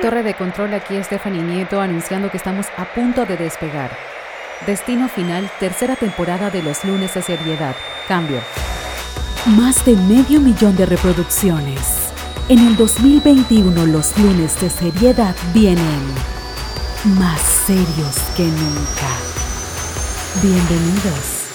Torre de control, aquí Stephanie Nieto anunciando que estamos a punto de despegar. Destino final, tercera temporada de los lunes de seriedad. Cambio. Más de medio millón de reproducciones. En el 2021 los lunes de seriedad vienen más serios que nunca. Bienvenidos.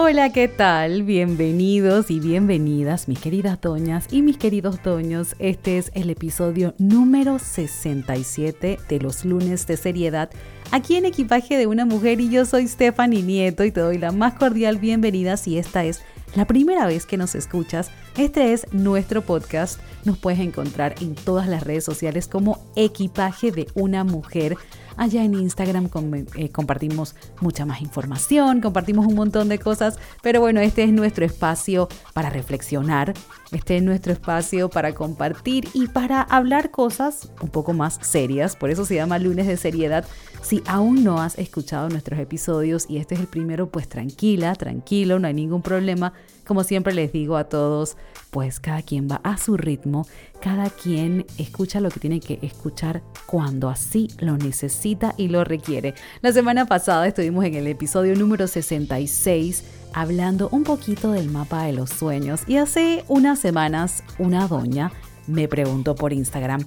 Hola, ¿qué tal? Bienvenidos y bienvenidas, mis queridas doñas y mis queridos doños. Este es el episodio número 67 de los lunes de seriedad, aquí en Equipaje de una Mujer y yo soy Stephanie Nieto y te doy la más cordial bienvenida si esta es la primera vez que nos escuchas. Este es nuestro podcast. Nos puedes encontrar en todas las redes sociales como Equipaje de una Mujer. Allá en Instagram eh, compartimos mucha más información, compartimos un montón de cosas, pero bueno, este es nuestro espacio para reflexionar, este es nuestro espacio para compartir y para hablar cosas un poco más serias, por eso se llama lunes de seriedad. Si aún no has escuchado nuestros episodios y este es el primero, pues tranquila, tranquilo, no hay ningún problema. Como siempre les digo a todos, pues cada quien va a su ritmo, cada quien escucha lo que tiene que escuchar cuando así lo necesita y lo requiere. La semana pasada estuvimos en el episodio número 66 hablando un poquito del mapa de los sueños y hace unas semanas una doña me preguntó por Instagram,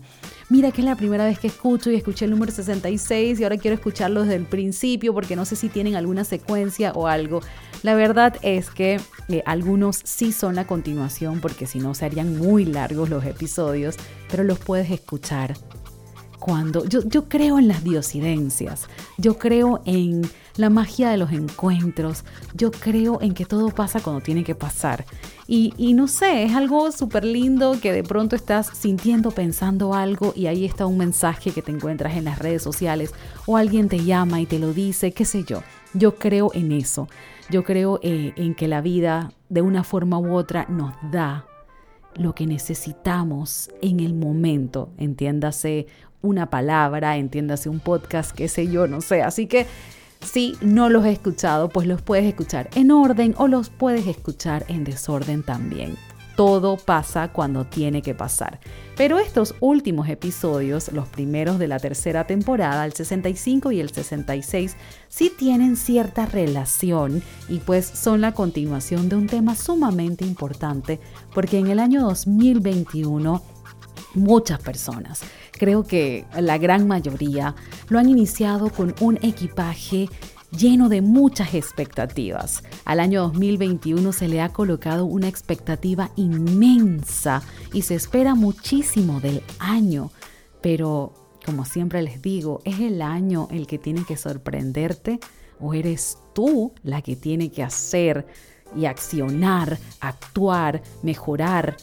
mira que es la primera vez que escucho y escuché el número 66 y ahora quiero escucharlo desde el principio porque no sé si tienen alguna secuencia o algo. La verdad es que eh, algunos sí son la continuación porque si no se harían muy largos los episodios, pero los puedes escuchar cuando yo, creo en las diosidencias, yo creo en la magia de los encuentros. Yo creo en que todo pasa cuando tiene que pasar. Y, no sé, es algo súper lindo que de pronto estás sintiendo, pensando algo y ahí está un mensaje que te encuentras en las redes sociales o alguien te llama y te lo dice, qué sé yo. Yo creo en eso. Yo creo eh, en que la vida de una forma u otra nos da lo que necesitamos en el momento, entiéndase una palabra, entiéndase un podcast, qué sé yo, no sé. Así que si no los he escuchado, pues los puedes escuchar en orden o los puedes escuchar en desorden también. Todo pasa cuando tiene que pasar. Pero estos últimos episodios, los primeros de la tercera temporada, el 65 y el 66, sí tienen cierta relación y pues son la continuación de un tema sumamente importante porque en el año 2021 muchas personas creo que la gran mayoría lo han iniciado con un equipaje lleno de muchas expectativas. Al año 2021 se le ha colocado una expectativa inmensa y se espera muchísimo del año, pero como siempre les digo, ¿es el año el que tiene que sorprenderte o eres tú la que tiene que hacer y accionar, actuar, mejorar,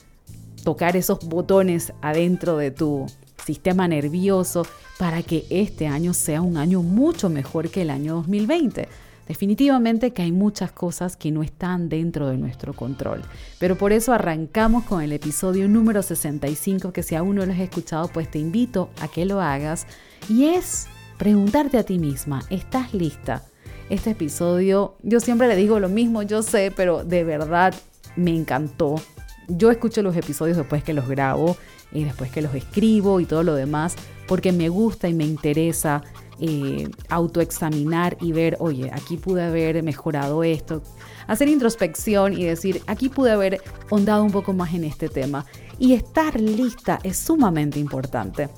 tocar esos botones adentro de tu sistema nervioso para que este año sea un año mucho mejor que el año 2020. Definitivamente que hay muchas cosas que no están dentro de nuestro control, pero por eso arrancamos con el episodio número 65 que si aún no lo has escuchado pues te invito a que lo hagas y es preguntarte a ti misma, ¿estás lista? Este episodio, yo siempre le digo lo mismo, yo sé, pero de verdad me encantó. Yo escucho los episodios después que los grabo y después que los escribo y todo lo demás, porque me gusta y me interesa eh, autoexaminar y ver, oye, aquí pude haber mejorado esto, hacer introspección y decir, aquí pude haber hondado un poco más en este tema. Y estar lista es sumamente importante.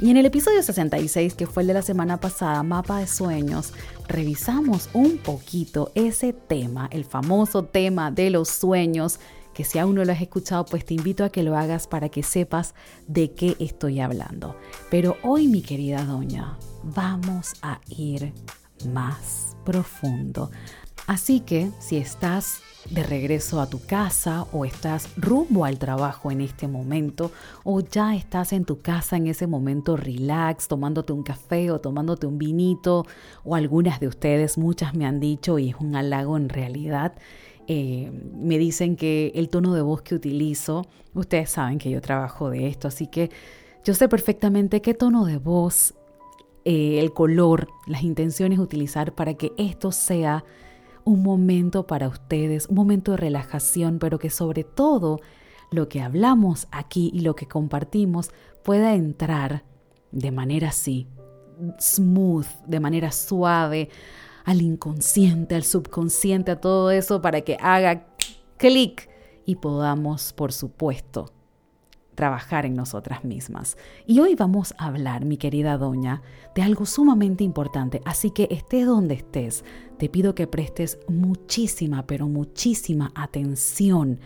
Y en el episodio 66, que fue el de la semana pasada, Mapa de Sueños, revisamos un poquito ese tema, el famoso tema de los sueños que si aún no lo has escuchado, pues te invito a que lo hagas para que sepas de qué estoy hablando. Pero hoy, mi querida doña, vamos a ir más profundo. Así que si estás de regreso a tu casa o estás rumbo al trabajo en este momento o ya estás en tu casa en ese momento relax, tomándote un café o tomándote un vinito o algunas de ustedes, muchas me han dicho y es un halago en realidad, eh, me dicen que el tono de voz que utilizo, ustedes saben que yo trabajo de esto, así que yo sé perfectamente qué tono de voz, eh, el color, las intenciones utilizar para que esto sea un momento para ustedes, un momento de relajación, pero que sobre todo lo que hablamos aquí y lo que compartimos pueda entrar de manera así, smooth, de manera suave, al inconsciente, al subconsciente, a todo eso para que haga clic y podamos, por supuesto, trabajar en nosotras mismas. Y hoy vamos a hablar, mi querida doña, de algo sumamente importante, así que estés donde estés, te pido que prestes muchísima, pero muchísima atención,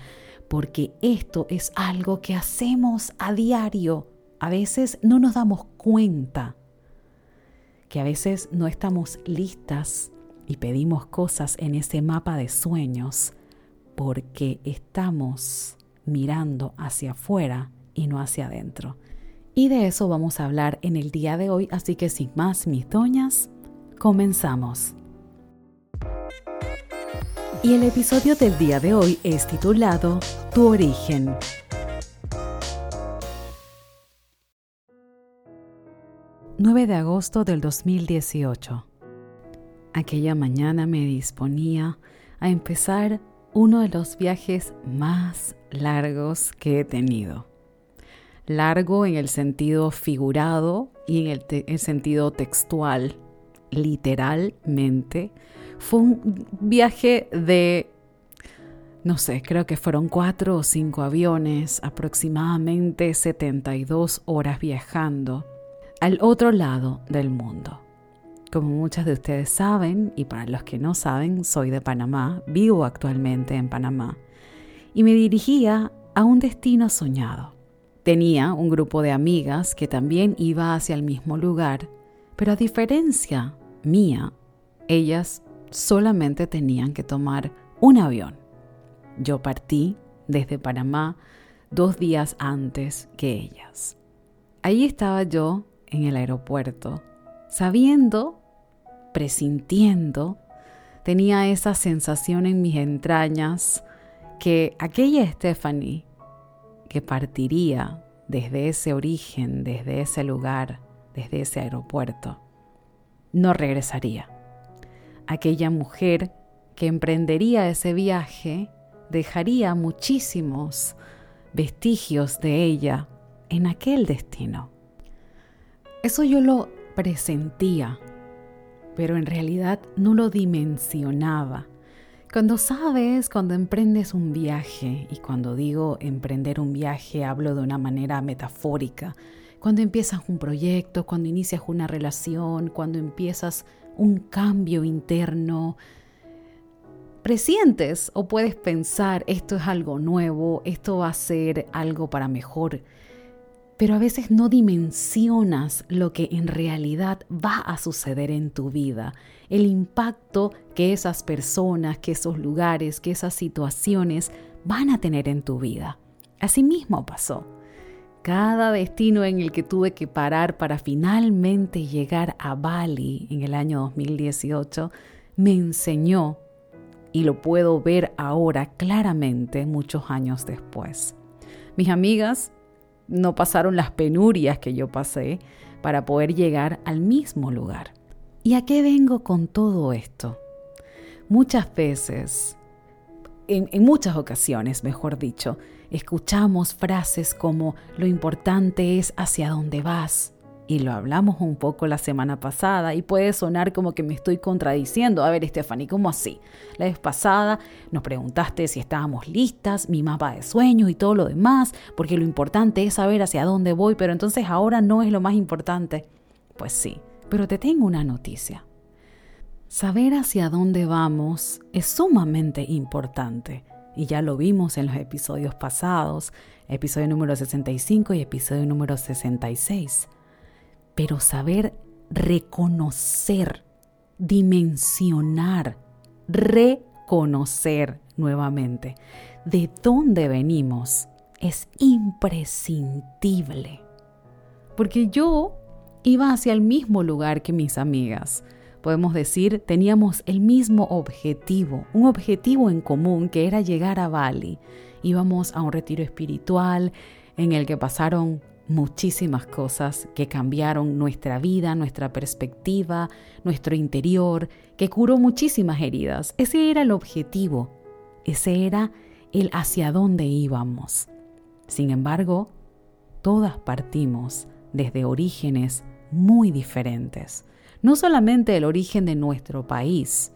porque esto es algo que hacemos a diario. A veces no nos damos cuenta que a veces no estamos listas y pedimos cosas en ese mapa de sueños porque estamos mirando hacia afuera y no hacia adentro. Y de eso vamos a hablar en el día de hoy, así que sin más mis doñas, comenzamos. Y el episodio del día de hoy es titulado Tu origen. ...9 de agosto del 2018. Aquella mañana me disponía a empezar uno de los viajes más largos que he tenido largo en el sentido figurado y en el, sentido textual, literalmente. Fue un viaje de, no sé, creo que fueron cuatro o cinco aviones, aproximadamente 72 horas viajando al otro lado del mundo. Como muchas de ustedes saben, y para los que no saben, soy de Panamá, vivo actualmente en Panamá, y me dirigía a un destino soñado. Tenía un grupo de amigas que también iba hacia el mismo lugar, pero a diferencia mía, ellas solamente tenían que tomar un avión. Yo partí desde Panamá dos días antes que ellas. Ahí estaba yo en el aeropuerto, sabiendo, presintiendo, tenía esa sensación en mis entrañas que aquella Stephanie que partiría desde ese origen, desde ese lugar, desde ese aeropuerto, no regresaría. Aquella mujer que emprendería ese viaje dejaría muchísimos vestigios de ella en aquel destino. Eso yo lo presentía, pero en realidad no lo dimensionaba. Cuando sabes, cuando emprendes un viaje, y cuando digo emprender un viaje hablo de una manera metafórica, cuando empiezas un proyecto, cuando inicias una relación, cuando empiezas un cambio interno, presientes o puedes pensar esto es algo nuevo, esto va a ser algo para mejor pero a veces no dimensionas lo que en realidad va a suceder en tu vida, el impacto que esas personas, que esos lugares, que esas situaciones van a tener en tu vida. Asimismo pasó. Cada destino en el que tuve que parar para finalmente llegar a Bali en el año 2018 me enseñó, y lo puedo ver ahora claramente muchos años después. Mis amigas no pasaron las penurias que yo pasé para poder llegar al mismo lugar. ¿Y a qué vengo con todo esto? Muchas veces, en, en, muchas ocasiones, mejor dicho, escuchamos frases como lo importante es hacia dónde vas, y lo hablamos un poco la semana pasada y puede sonar como que me estoy contradiciendo. A ver, Stephanie, ¿cómo así? La vez pasada nos preguntaste si estábamos listas, mi mapa de sueños y todo lo demás, porque lo importante es saber hacia dónde voy, pero entonces ahora no es lo más importante. Pues sí, pero te tengo una noticia. Saber hacia dónde vamos es sumamente importante y ya lo vimos en los episodios pasados, episodio número 65 y episodio número 66 pero saber reconocer, dimensionar, reconocer nuevamente de dónde venimos es imprescindible. Porque yo iba hacia el mismo lugar que mis amigas. Podemos decir, teníamos el mismo objetivo, un objetivo en común que era llegar a Bali. Íbamos a un retiro espiritual en el que pasaron muchísimas cosas que cambiaron nuestra vida, nuestra perspectiva, nuestro interior, que curó muchísimas heridas. Ese era el objetivo, ese era el hacia dónde íbamos. Sin embargo, todas partimos desde orígenes muy diferentes. No solamente el origen de nuestro país,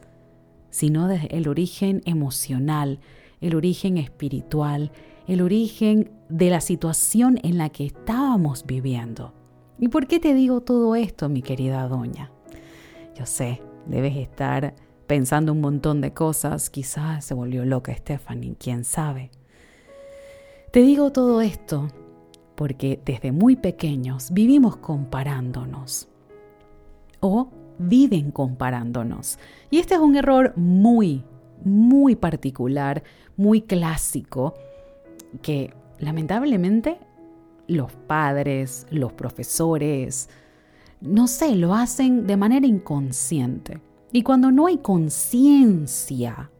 sino desde el origen emocional, el origen espiritual, el origen de la situación en la que estábamos viviendo. ¿Y por qué te digo todo esto, mi querida doña? Yo sé, debes estar pensando un montón de cosas, quizás se volvió loca Stephanie, quién sabe. Te digo todo esto porque desde muy pequeños vivimos comparándonos o viven comparándonos. Y este es un error muy, muy particular, muy clásico, que lamentablemente los padres, los profesores, no sé, lo hacen de manera inconsciente. Y cuando no hay conciencia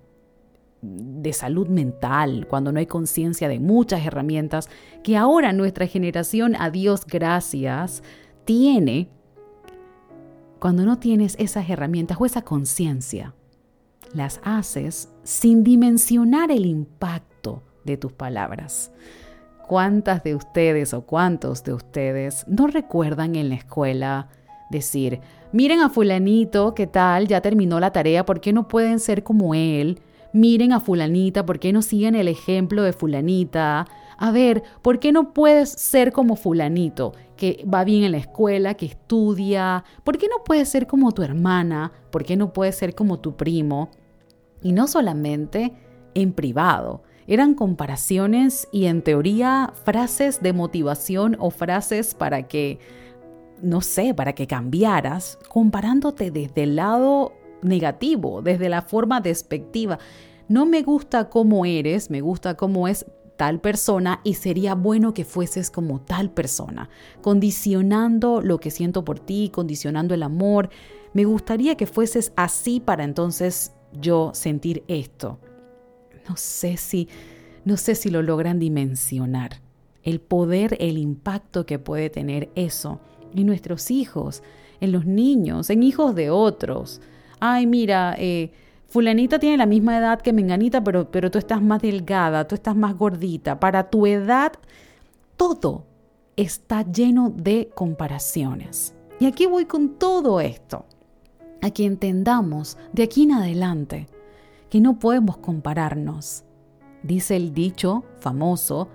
de salud mental, cuando no hay conciencia de muchas herramientas que ahora nuestra generación, a Dios gracias, tiene, cuando no tienes esas herramientas o esa conciencia, las haces sin dimensionar el impacto de tus palabras. ¿Cuántas de ustedes o cuántos de ustedes no recuerdan en la escuela decir, miren a fulanito, ¿qué tal? Ya terminó la tarea, ¿por qué no pueden ser como él? Miren a fulanita, ¿por qué no siguen el ejemplo de fulanita? A ver, ¿por qué no puedes ser como fulanito, que va bien en la escuela, que estudia? ¿Por qué no puedes ser como tu hermana? ¿Por qué no puedes ser como tu primo? Y no solamente en privado, eran comparaciones y en teoría frases de motivación o frases para que, no sé, para que cambiaras, comparándote desde el lado negativo, desde la forma despectiva. No me gusta cómo eres, me gusta cómo es tal persona y sería bueno que fueses como tal persona, condicionando lo que siento por ti, condicionando el amor. Me gustaría que fueses así para entonces yo sentir esto no sé si, no sé si lo logran dimensionar. El poder, el impacto que puede tener eso en nuestros hijos, en los niños, en hijos de otros. Ay, mira, eh, fulanita tiene la misma edad que menganita, pero, pero tú estás más delgada, tú estás más gordita. Para tu edad, todo está lleno de comparaciones. Y aquí voy con todo esto, a que entendamos de aquí en adelante que no podemos compararnos. Dice el dicho famoso,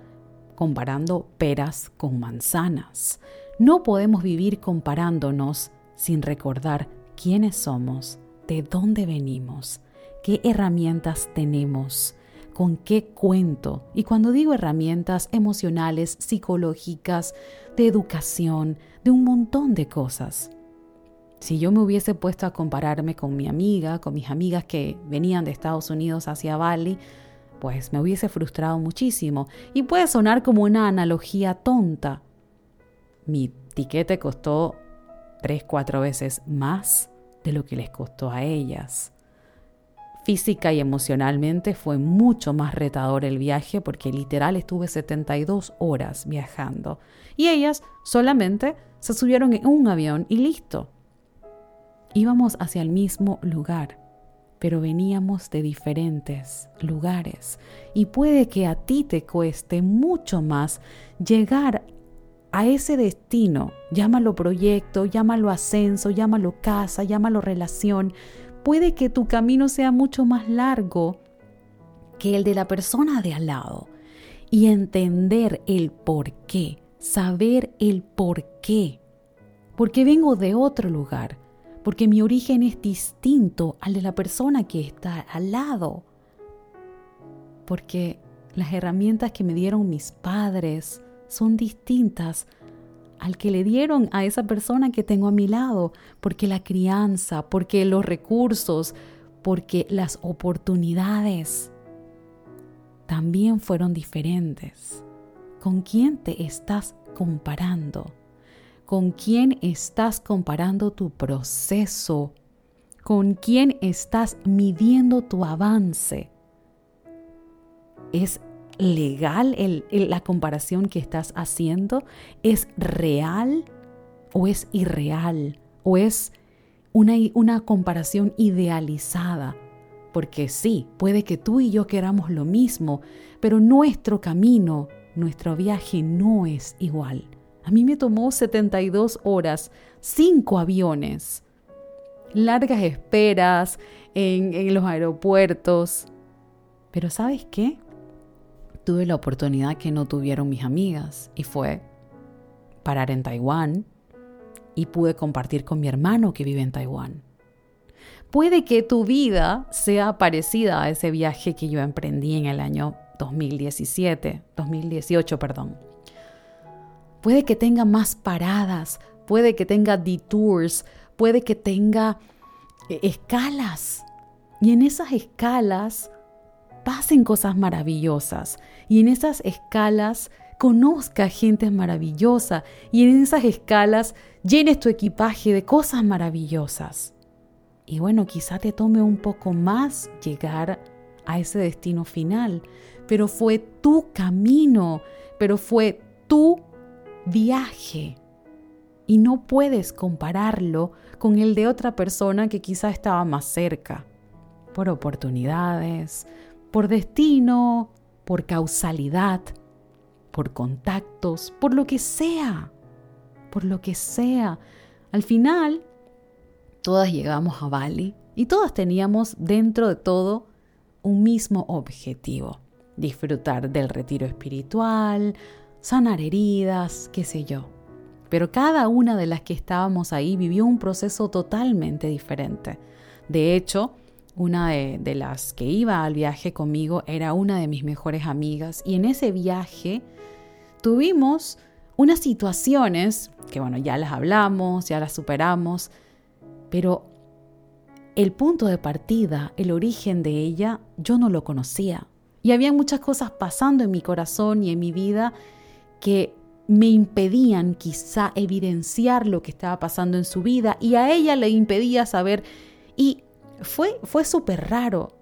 comparando peras con manzanas. No podemos vivir comparándonos sin recordar quiénes somos, de dónde venimos, qué herramientas tenemos, con qué cuento. Y cuando digo herramientas emocionales, psicológicas, de educación, de un montón de cosas. Si yo me hubiese puesto a compararme con mi amiga, con mis amigas que venían de Estados Unidos hacia Bali, pues me hubiese frustrado muchísimo. Y puede sonar como una analogía tonta. Mi tiquete costó tres, cuatro veces más de lo que les costó a ellas. Física y emocionalmente fue mucho más retador el viaje porque literal estuve 72 horas viajando. Y ellas solamente se subieron en un avión y listo. Íbamos hacia el mismo lugar, pero veníamos de diferentes lugares y puede que a ti te cueste mucho más llegar a ese destino, llámalo proyecto, llámalo ascenso, llámalo casa, llámalo relación, puede que tu camino sea mucho más largo que el de la persona de al lado. Y entender el por qué, saber el por qué, porque vengo de otro lugar, porque mi origen es distinto al de la persona que está al lado, porque las herramientas que me dieron mis padres son distintas al que le dieron a esa persona que tengo a mi lado, porque la crianza, porque los recursos, porque las oportunidades también fueron diferentes. ¿Con quién te estás comparando? Con quién estás comparando tu proceso, con quién estás midiendo tu avance. ¿Es legal la comparación que estás haciendo? ¿Es real o es irreal? ¿O es una, comparación idealizada? Porque sí, puede que tú y yo queramos lo mismo, pero nuestro camino nuestro viaje no es igual. A mí me tomó 72 horas, 5 aviones, largas esperas en, en los aeropuertos. Pero ¿sabes qué? Tuve la oportunidad que no tuvieron mis amigas y fue parar en Taiwán y pude compartir con mi hermano que vive en Taiwán. Puede que tu vida sea parecida a ese viaje que yo emprendí en el año 2017, 2018, perdón. Puede que tenga más paradas, puede que tenga detours, puede que tenga eh, escalas. Y en esas escalas pasen cosas maravillosas. Y en esas escalas conozca gente maravillosa. Y en esas escalas llenes tu equipaje de cosas maravillosas. Y bueno, quizá te tome un poco más llegar a ese destino final, pero fue tu camino, pero fue tu viaje. Y no puedes compararlo con el de otra persona que quizá estaba más cerca, por oportunidades, por destino, por causalidad, por contactos, por lo que sea, por lo que sea. Al final, todas llegamos a Bali y todas teníamos dentro de todo un mismo objetivo, disfrutar del retiro espiritual, sanar heridas, qué sé yo. Pero cada una de las que estábamos ahí vivió un proceso totalmente diferente. De hecho, una de, las que iba al viaje conmigo era una de mis mejores amigas y en ese viaje tuvimos unas situaciones que bueno, ya las hablamos, ya las superamos, pero el punto de partida, el origen de ella, yo no lo conocía. Y había muchas cosas pasando en mi corazón y en mi vida que me impedían quizá evidenciar lo que estaba pasando en su vida y a ella le impedía saber. Y fue, fue súper raro.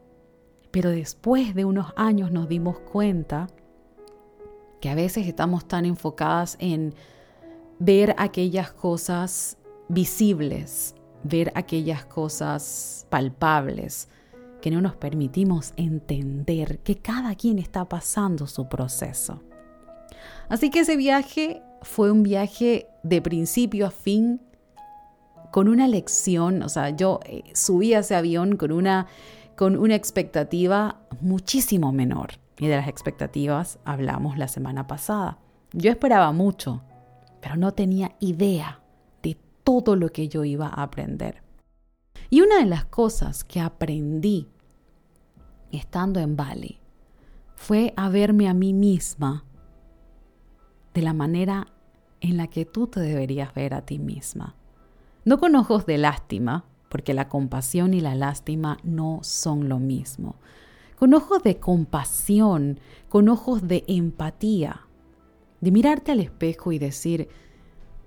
Pero después de unos años nos dimos cuenta que a veces estamos tan enfocadas en ver aquellas cosas visibles, ver aquellas cosas palpables, que no nos permitimos entender que cada quien está pasando su proceso. Así que ese viaje fue un viaje de principio a fin con una lección, o sea, yo eh, subí a ese avión con una, con una expectativa muchísimo menor. Y de las expectativas hablamos la semana pasada. Yo esperaba mucho, pero no tenía idea de todo lo que yo iba a aprender. Y una de las cosas que aprendí estando en Bali fue a verme a mí misma de la manera en la que tú te deberías ver a ti misma. No con ojos de lástima, porque la compasión y la lástima no son lo mismo. Con ojos de compasión, con ojos de empatía, de mirarte al espejo y decir,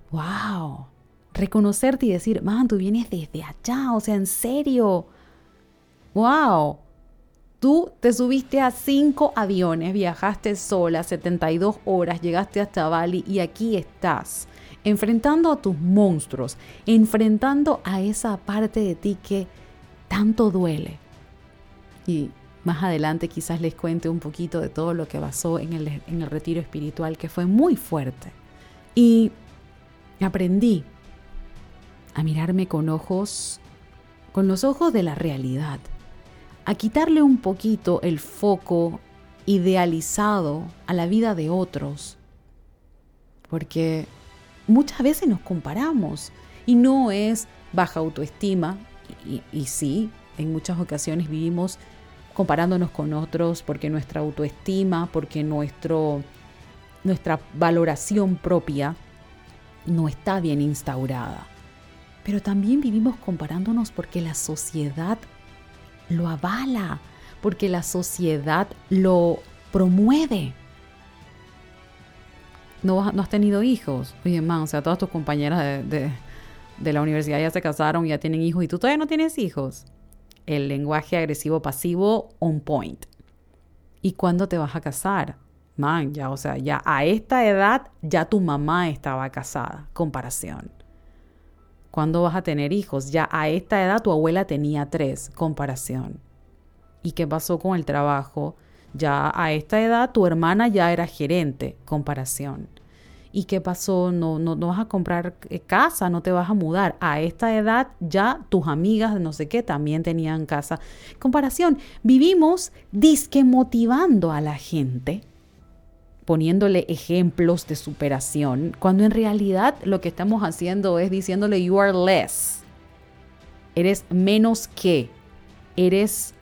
wow, reconocerte y decir, man, tú vienes desde allá, o sea, en serio, wow, Tú te subiste a cinco aviones, viajaste sola 72 horas, llegaste hasta Bali y aquí estás, enfrentando a tus monstruos, enfrentando a esa parte de ti que tanto duele. Y más adelante quizás les cuente un poquito de todo lo que pasó en el, en el retiro espiritual, que fue muy fuerte. Y aprendí a mirarme con ojos, con los ojos de la realidad a quitarle un poquito el foco idealizado a la vida de otros. Porque muchas veces nos comparamos y no es baja autoestima, y, sí, en muchas ocasiones vivimos comparándonos con otros porque nuestra autoestima, porque nuestro, nuestra valoración propia no está bien instaurada. Pero también vivimos comparándonos porque la sociedad lo avala, porque la sociedad lo promueve. No, has tenido hijos. Oye, man, o sea, todas tus compañeras de, de la universidad ya se casaron, ya tienen hijos y tú todavía no tienes hijos. El lenguaje agresivo pasivo on point. ¿Y cuándo te vas a casar? Man, ya, o sea, ya a esta edad ya tu mamá estaba casada. Comparación. ¿Cuándo vas a tener hijos? Ya a esta edad tu abuela tenía tres, comparación. ¿Y qué pasó con el trabajo? Ya a esta edad tu hermana ya era gerente, comparación. ¿Y qué pasó? No, no, no vas a comprar eh, casa, no te vas a mudar. A esta edad ya tus amigas de no sé qué también tenían casa. Comparación, vivimos disque motivando a la gente poniéndole ejemplos de superación, cuando en realidad lo que estamos haciendo es diciéndole you are less. Eres menos que. Eres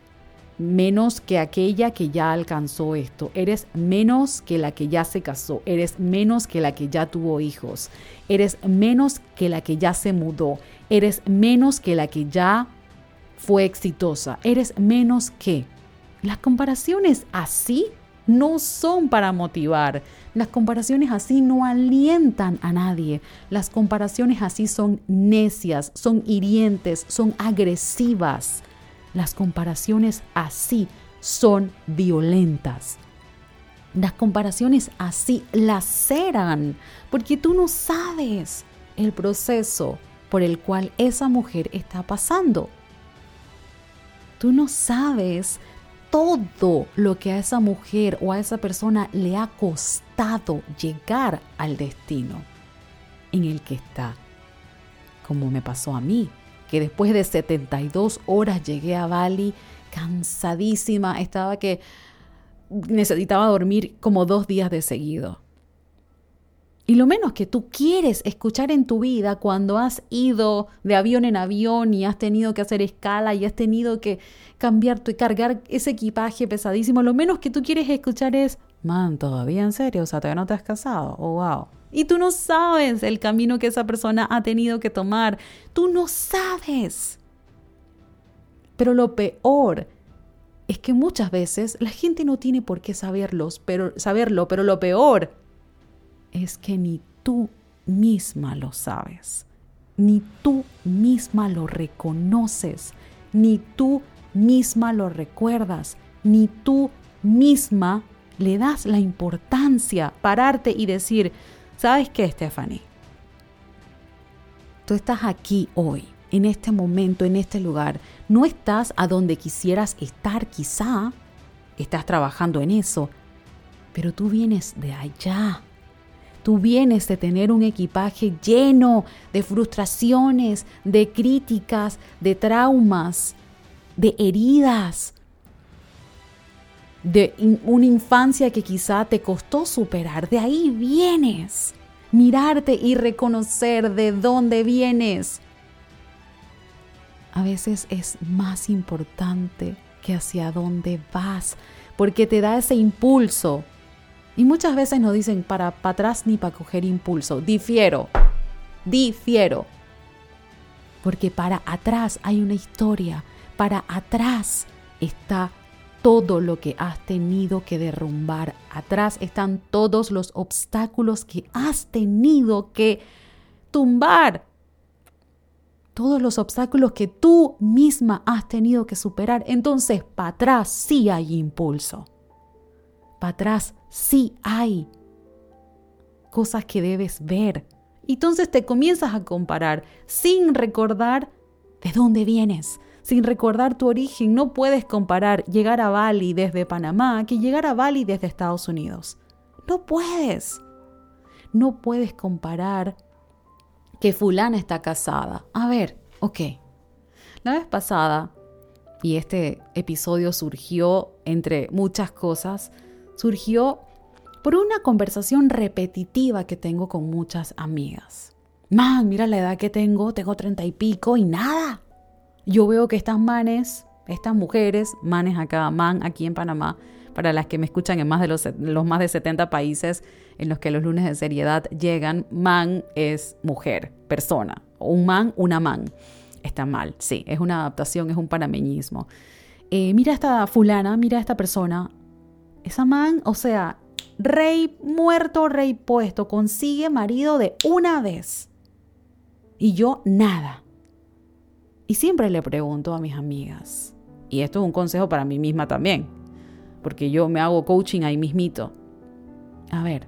menos que aquella que ya alcanzó esto. Eres menos que la que ya se casó. Eres menos que la que ya tuvo hijos. Eres menos que la que ya se mudó. Eres menos que la que ya fue exitosa. Eres menos que. Las comparaciones así no son para motivar. Las comparaciones así no alientan a nadie. Las comparaciones así son necias, son hirientes, son agresivas. Las comparaciones así son violentas. Las comparaciones así laceran, porque tú no sabes el proceso por el cual esa mujer está pasando. Tú no sabes todo lo que a esa mujer o a esa persona le ha costado llegar al destino en el que está, como me pasó a mí que después de 72 horas llegué a Bali cansadísima, estaba que necesitaba dormir como dos días de seguido. Y lo menos que tú quieres escuchar en tu vida cuando has ido de avión en avión y has tenido que hacer escala y has tenido que cambiar y cargar ese equipaje pesadísimo, lo menos que tú quieres escuchar es, man, todavía en serio, o sea, todavía no te has casado, oh, wow. Y tú no sabes el camino que esa persona ha tenido que tomar. Tú no sabes. Pero lo peor es que muchas veces la gente no tiene por qué saberlos, pero, saberlo, pero lo peor es que ni tú misma lo sabes, ni tú misma lo reconoces, ni tú misma lo recuerdas, ni tú misma le das la importancia, pararte y decir, ¿Sabes qué, Stephanie? Tú estás aquí hoy, en este momento, en este lugar. No estás a donde quisieras estar, quizá. Estás trabajando en eso. Pero tú vienes de allá. Tú vienes de tener un equipaje lleno de frustraciones, de críticas, de traumas, de heridas, de una infancia que quizá te costó superar. De ahí vienes. Mirarte y reconocer de dónde vienes. A veces es más importante que hacia dónde vas, porque te da ese impulso. Y muchas veces nos dicen para, para atrás ni para coger impulso. Difiero, difiero. Porque para atrás hay una historia, para atrás está todo lo que has tenido que derrumbar. Atrás están todos los obstáculos que has tenido que tumbar. Todos los obstáculos que tú misma has tenido que superar. Entonces, para atrás sí hay impulso. Para atrás sí hay cosas que debes ver. Entonces te comienzas a comparar sin recordar de dónde vienes, sin recordar tu origen. No puedes comparar llegar a Bali desde Panamá que llegar a Bali desde Estados Unidos. No puedes. No puedes comparar que fulana está casada. A ver, ok. La vez pasada, y este episodio surgió entre muchas cosas, surgió por una conversación repetitiva que tengo con muchas amigas. Man, mira la edad que tengo, tengo treinta y pico y nada yo veo que estas manes, estas mujeres, manes acá, man aquí en Panamá, para las que me escuchan en más de los, los más de 70 países en los que los lunes de seriedad llegan, man es mujer, persona. Un man, una man. Está mal, sí, es una adaptación, es un panameñismo. Eh, mira esta fulana, mira esta persona. Esa man, o sea, rey muerto, rey puesto, consigue marido de una vez. Y yo nada. Y siempre le pregunto a mis amigas, y esto es un consejo para mí misma también, porque yo me hago coaching ahí mismito. A ver,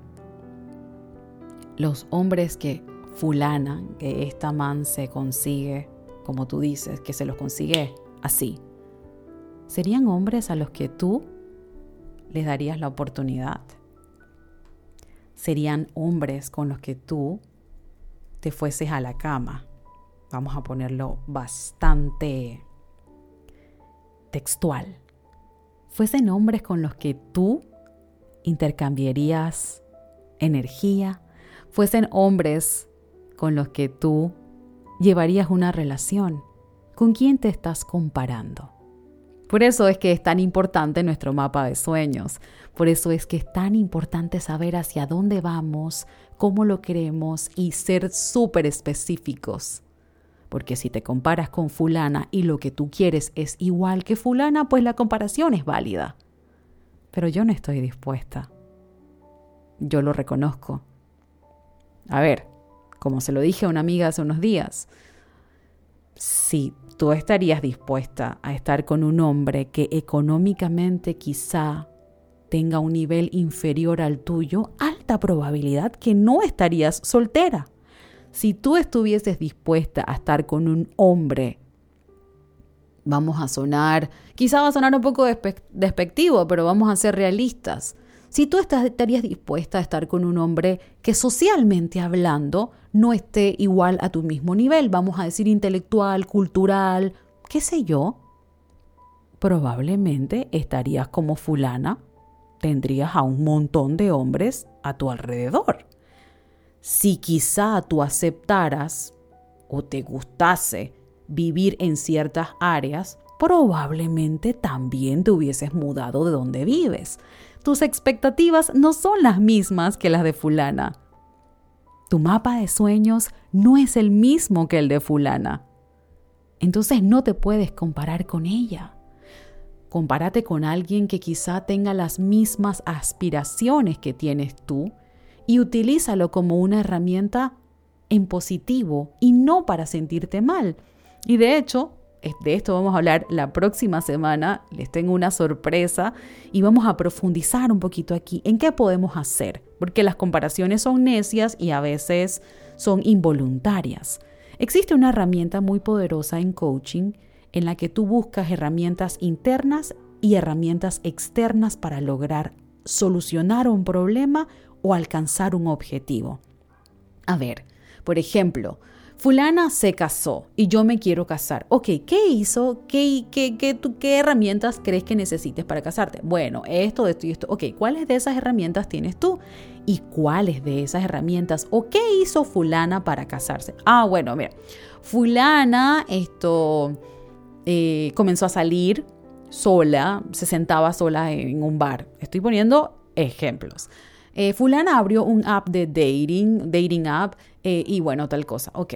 los hombres que fulana, que esta man se consigue, como tú dices, que se los consigue así, ¿serían hombres a los que tú les darías la oportunidad. Serían hombres con los que tú te fueses a la cama. Vamos a ponerlo bastante textual. Fuesen hombres con los que tú intercambiarías energía, fuesen hombres con los que tú llevarías una relación. ¿Con quién te estás comparando? Por eso es que es tan importante nuestro mapa de sueños. Por eso es que es tan importante saber hacia dónde vamos, cómo lo queremos y ser súper específicos. Porque si te comparas con fulana y lo que tú quieres es igual que fulana, pues la comparación es válida. Pero yo no estoy dispuesta. Yo lo reconozco. A ver, como se lo dije a una amiga hace unos días, si tú estarías dispuesta a estar con un hombre que económicamente quizá tenga un nivel inferior al tuyo, alta probabilidad que no estarías soltera. Si tú estuvieses dispuesta a estar con un hombre, vamos a sonar, quizá va a sonar un poco despectivo, pero vamos a ser realistas. Si tú estarías dispuesta a estar con un hombre que socialmente hablando no esté igual a tu mismo nivel, vamos a decir intelectual, cultural, qué sé yo, probablemente estarías como fulana, tendrías a un montón de hombres a tu alrededor. Si quizá tú aceptaras o te gustase vivir en ciertas áreas, probablemente también te hubieses mudado de donde vives. Tus expectativas no son las mismas que las de fulana. Tu mapa de sueños no es el mismo que el de fulana. Entonces no te puedes comparar con ella. Compárate con alguien que quizá tenga las mismas aspiraciones que tienes tú y utilízalo como una herramienta en positivo y no para sentirte mal. Y de hecho, de esto vamos a hablar la próxima semana. Les tengo una sorpresa y vamos a profundizar un poquito aquí en qué podemos hacer, porque las comparaciones son necias y a veces son involuntarias. Existe una herramienta muy poderosa en coaching en la que tú buscas herramientas internas y herramientas externas para lograr solucionar un problema o alcanzar un objetivo. A ver, por ejemplo, fulana se casó y yo me quiero casar. Ok, ¿qué hizo? ¿Qué, qué, qué, qué herramientas crees que necesites para casarte? Bueno, esto, esto y esto. Ok, ¿cuáles de esas herramientas tienes tú? ¿Y cuáles de esas herramientas o qué hizo fulana para casarse? Ah, bueno, mira, fulana esto eh, comenzó a salir sola, se sentaba sola en un bar. Estoy poniendo ejemplos. Eh, fulana abrió un app de dating, dating app, eh, y bueno, tal cosa. Ok.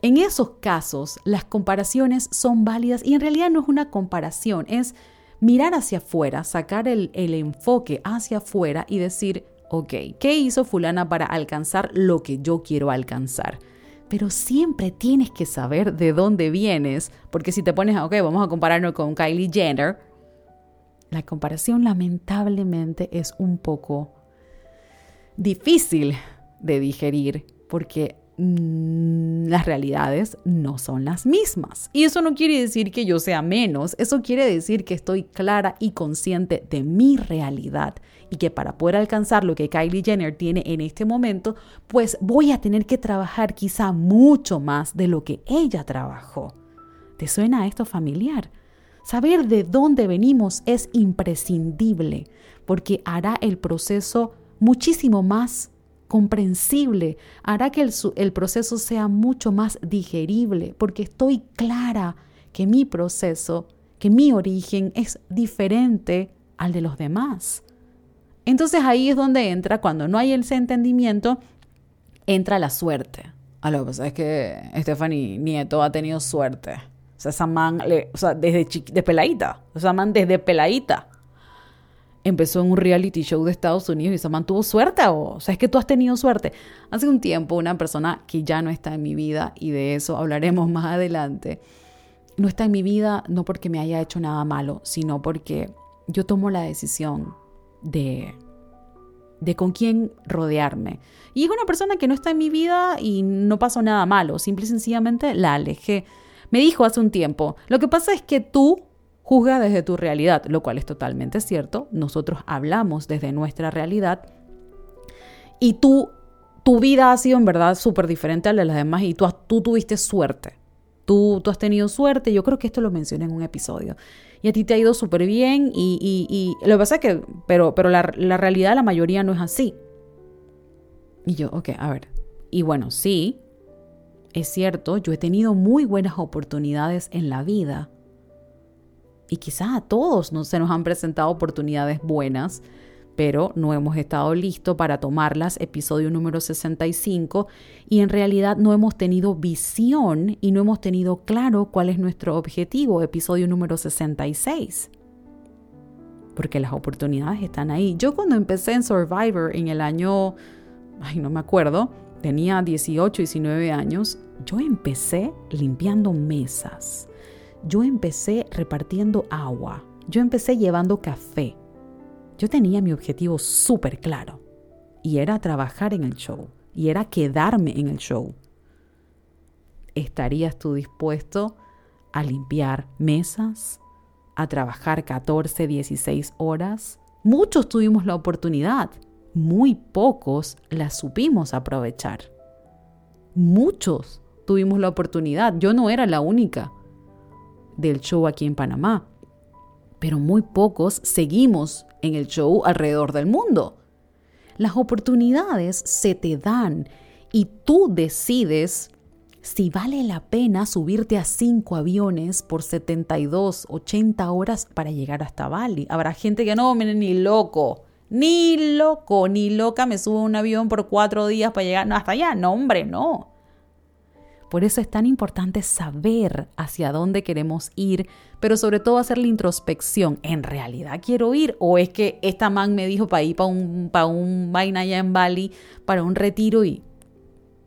En esos casos, las comparaciones son válidas y en realidad no es una comparación, es mirar hacia afuera, sacar el, el enfoque hacia afuera y decir, ok, ¿qué hizo fulana para alcanzar lo que yo quiero alcanzar? Pero siempre tienes que saber de dónde vienes, porque si te pones, ok, vamos a compararnos con Kylie Jenner, la comparación lamentablemente es un poco difícil de digerir porque mm, las realidades no son las mismas. Y eso no quiere decir que yo sea menos, eso quiere decir que estoy clara y consciente de mi realidad y que para poder alcanzar lo que Kylie Jenner tiene en este momento, pues voy a tener que trabajar quizá mucho más de lo que ella trabajó. ¿Te suena esto familiar? Saber de dónde venimos es imprescindible porque hará el proceso muchísimo más comprensible, hará que el, proceso sea mucho más digerible, porque estoy clara que mi proceso, que mi origen es diferente al de los demás. Entonces ahí es donde entra, cuando no hay ese entendimiento, entra la suerte. A lo que pasa es que Stephanie Nieto ha tenido suerte. O sea, esa man, o sea, desde de peladita. Esa man desde peladita empezó en un reality show de Estados Unidos y se mantuvo suerte o, sea, es que tú has tenido suerte. Hace un tiempo una persona que ya no está en mi vida y de eso hablaremos más adelante, no está en mi vida no porque me haya hecho nada malo, sino porque yo tomo la decisión de de con quién rodearme. Y es una persona que no está en mi vida y no pasó nada malo, simple y sencillamente la alejé. Me dijo hace un tiempo, lo que pasa es que tú juzga desde tu realidad, lo cual es totalmente cierto. Nosotros hablamos desde nuestra realidad y tú, tu vida ha sido en verdad súper diferente a la de las demás y tú, tú tuviste suerte. Tú, tú has tenido suerte, yo creo que esto lo mencioné en un episodio. Y a ti te ha ido súper bien y, lo que pasa es que, pero, pero la, la realidad la mayoría no es así. Y yo, ok, a ver. Y bueno, sí, es cierto, yo he tenido muy buenas oportunidades en la vida. Y quizás a todos no se nos han presentado oportunidades buenas, pero no hemos estado listos para tomarlas, episodio número 65, y en realidad no hemos tenido visión y no hemos tenido claro cuál es nuestro objetivo, episodio número 66. Porque las oportunidades están ahí. Yo cuando empecé en Survivor en el año, ay, no me acuerdo, tenía 18, 19 años, yo empecé limpiando mesas. Yo empecé repartiendo agua. Yo empecé llevando café. Yo tenía mi objetivo súper claro. Y era trabajar en el show. Y era quedarme en el show. ¿Estarías tú dispuesto a limpiar mesas? ¿A trabajar 14, 16 horas? Muchos tuvimos la oportunidad muy pocos la supimos aprovechar. Muchos tuvimos la oportunidad. Yo no era la única del show aquí en Panamá, pero muy pocos seguimos en el show alrededor del mundo. Las oportunidades se te dan y tú decides si vale la pena subirte a cinco aviones por 72, 80 horas para llegar hasta Bali. Habrá gente que no, miren, ni loco. Ni loco, ni loca me subo a un avión por cuatro días para llegar hasta allá. No, hombre, no. Por eso es tan importante saber hacia dónde queremos ir, pero sobre todo hacer la introspección. ¿En realidad quiero ir? ¿O es que esta man me dijo para ir para un, para un vaina allá en Bali, para un retiro? Y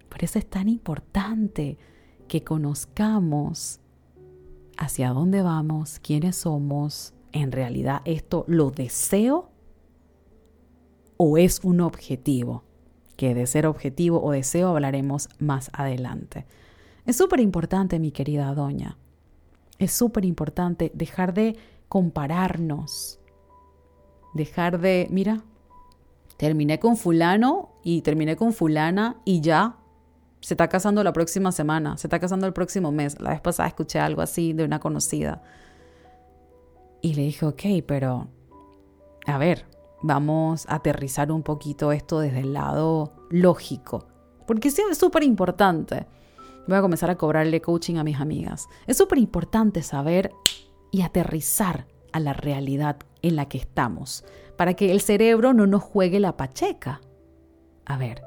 por eso es tan importante que conozcamos hacia dónde vamos, quiénes somos. ¿En realidad esto lo deseo? o es un objetivo, que de ser objetivo o deseo hablaremos más adelante. Es súper importante, mi querida doña, es súper importante dejar de compararnos, dejar de, mira, terminé con fulano y terminé con fulana y ya se está casando la próxima semana, se está casando el próximo mes. La vez pasada escuché algo así de una conocida. Y le dije, ok, pero, a ver, vamos a aterrizar un poquito esto desde el lado lógico, porque sí es súper importante. Voy a comenzar a cobrarle coaching a mis amigas. Es súper importante saber y aterrizar a la realidad en la que estamos, para que el cerebro no nos juegue la pacheca. A ver,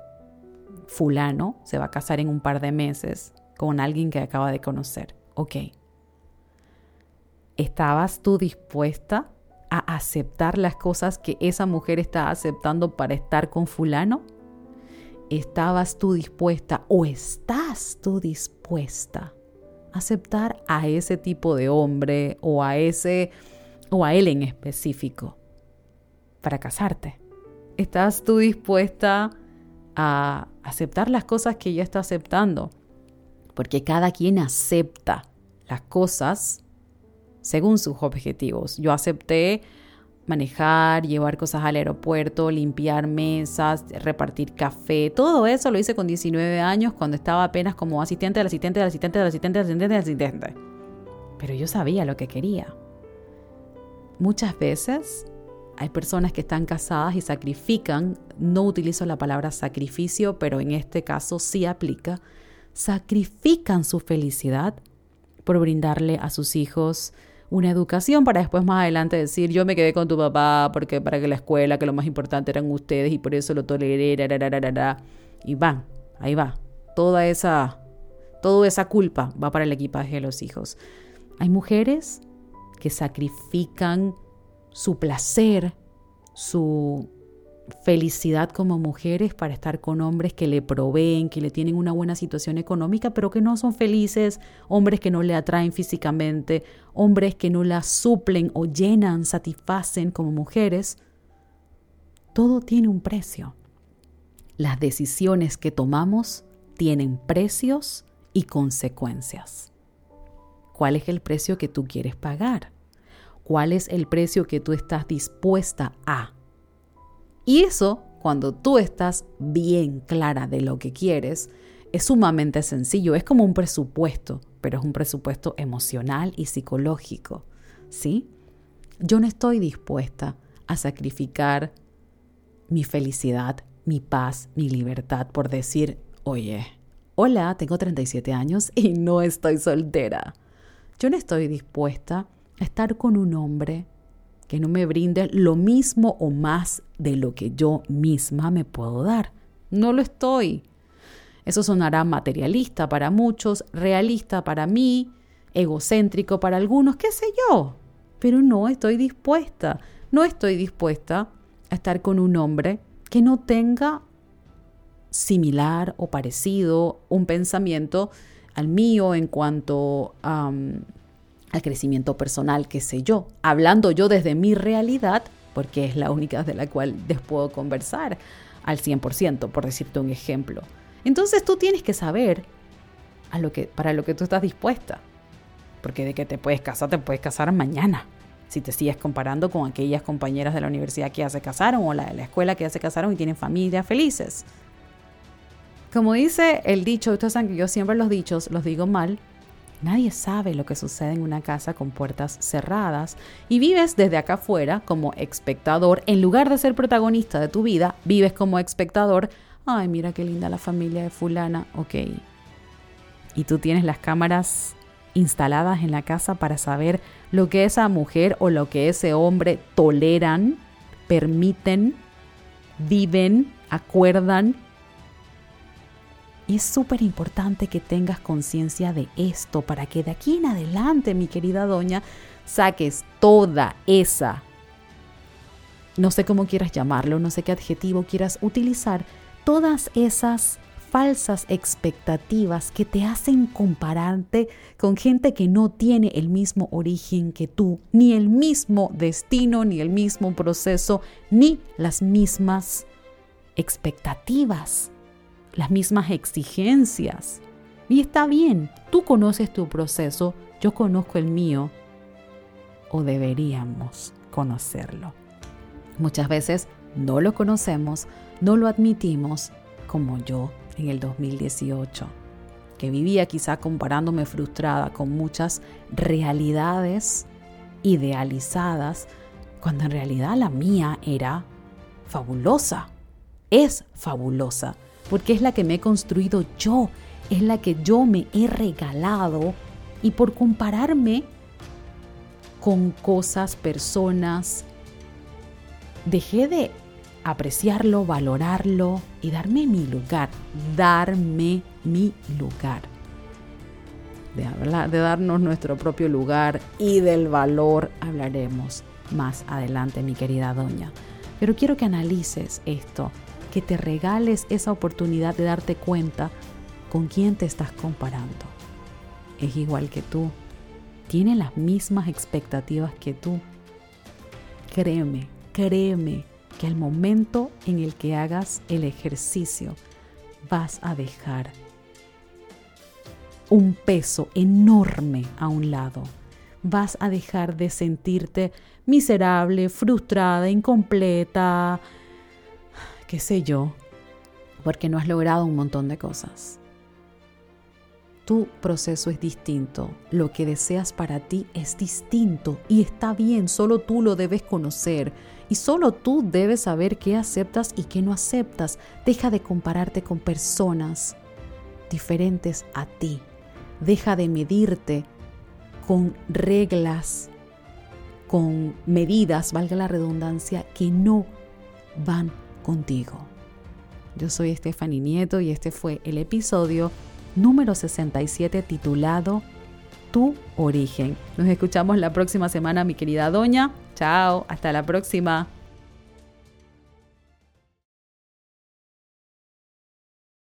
fulano se va a casar en un par de meses con alguien que acaba de conocer. Ok. ¿Estabas tú dispuesta a aceptar las cosas que esa mujer está aceptando para estar con fulano? ¿Estabas tú dispuesta o estás tú dispuesta a aceptar a ese tipo de hombre o a ese o a él en específico para casarte? ¿Estás tú dispuesta a aceptar las cosas que ella está aceptando? Porque cada quien acepta las cosas según sus objetivos. Yo acepté manejar, llevar cosas al aeropuerto, limpiar mesas, repartir café, todo eso lo hice con 19 años cuando estaba apenas como asistente del asistente del asistente del asistente del asistente del asistente. Pero yo sabía lo que quería. Muchas veces hay personas que están casadas y sacrifican, no utilizo la palabra sacrificio, pero en este caso sí aplica, sacrifican su felicidad por brindarle a sus hijos una educación para después más adelante decir, yo me quedé con tu papá porque para que la escuela, que lo más importante eran ustedes y por eso lo toleré, y van, ahí va. Toda esa, toda esa culpa va para el equipaje de los hijos. Hay mujeres que sacrifican su placer, su felicidad como mujeres para estar con hombres que le proveen, que le tienen una buena situación económica, pero que no son felices, hombres que no le atraen físicamente, hombres que no la suplen o llenan, satisfacen como mujeres. Todo tiene un precio. Las decisiones que tomamos tienen precios y consecuencias. ¿Cuál es el precio que tú quieres pagar? cuál es el precio que tú estás dispuesta a. Y eso, cuando tú estás bien clara de lo que quieres, es sumamente sencillo, es como un presupuesto, pero es un presupuesto emocional y psicológico, ¿sí? Yo no estoy dispuesta a sacrificar mi felicidad, mi paz, mi libertad por decir, oye, hola, tengo 37 años y no estoy soltera. Yo no estoy dispuesta a estar con un hombre que no me brinde lo mismo o más de lo que yo misma me puedo dar. No lo estoy. Eso sonará materialista para muchos, realista para mí, egocéntrico para algunos, qué sé yo. Pero no estoy dispuesta, no estoy dispuesta a estar con un hombre que no tenga similar o parecido un pensamiento al mío en cuanto al crecimiento personal, qué sé yo, hablando yo desde mi realidad, porque es la única de la cual les puedo conversar al 100%, por decirte un ejemplo. Entonces tú tienes que saber a lo que, para lo que tú estás dispuesta, porque de que te puedes casar, te puedes casar mañana. Si te sigues comparando con aquellas compañeras de la universidad que ya se casaron o la de la escuela que ya se casaron y tienen familias felices. Como dice el dicho, ustedes saben que yo siempre los dichos los digo mal, nadie sabe lo que sucede en una casa con puertas cerradas y vives desde acá afuera como espectador, en lugar de ser protagonista de tu vida, vives como espectador, ay, mira qué linda la familia de fulana, ok. Y tú tienes las cámaras instaladas en la casa para saber lo que esa mujer o lo que ese hombre toleran, permiten, viven, acuerdan y es súper importante que tengas conciencia de esto para que de aquí en adelante, mi querida doña, saques toda esa, no sé cómo quieras llamarlo, no sé qué adjetivo quieras utilizar, todas esas falsas expectativas que te hacen compararte con gente que no tiene el mismo origen que tú, ni el mismo destino, ni el mismo proceso, ni las mismas expectativas las mismas exigencias. Y está bien, tú conoces tu proceso, yo conozco el mío, o deberíamos conocerlo. Muchas veces no lo conocemos, no lo admitimos, como yo en el 2018, que vivía quizá comparándome frustrada con muchas realidades idealizadas, cuando en realidad la mía era fabulosa, es fabulosa porque es la que me he construido yo, es la que yo me he regalado y por compararme con cosas, personas, dejé de apreciarlo, valorarlo y darme mi lugar, darme mi lugar. De, hablar, de darnos nuestro propio lugar y del valor hablaremos más adelante, mi querida doña. Pero quiero que analices esto que te regales esa oportunidad de darte cuenta con quién te estás comparando. Es igual que tú, tiene las mismas expectativas que tú. Créeme, créeme que al momento en el que hagas el ejercicio vas a dejar un peso enorme a un lado. Vas a dejar de sentirte miserable, frustrada, incompleta, qué sé yo, porque no has logrado un montón de cosas. Tu proceso es distinto, lo que deseas para ti es distinto y está bien, solo tú lo debes conocer y solo tú debes saber qué aceptas y qué no aceptas. Deja de compararte con personas diferentes a ti. Deja de medirte con reglas, con medidas, valga la redundancia, que no van contigo. Yo soy Stephanie Nieto y este fue el episodio número 67 titulado Tu origen. Nos escuchamos la próxima semana, mi querida doña. Chao, hasta la próxima.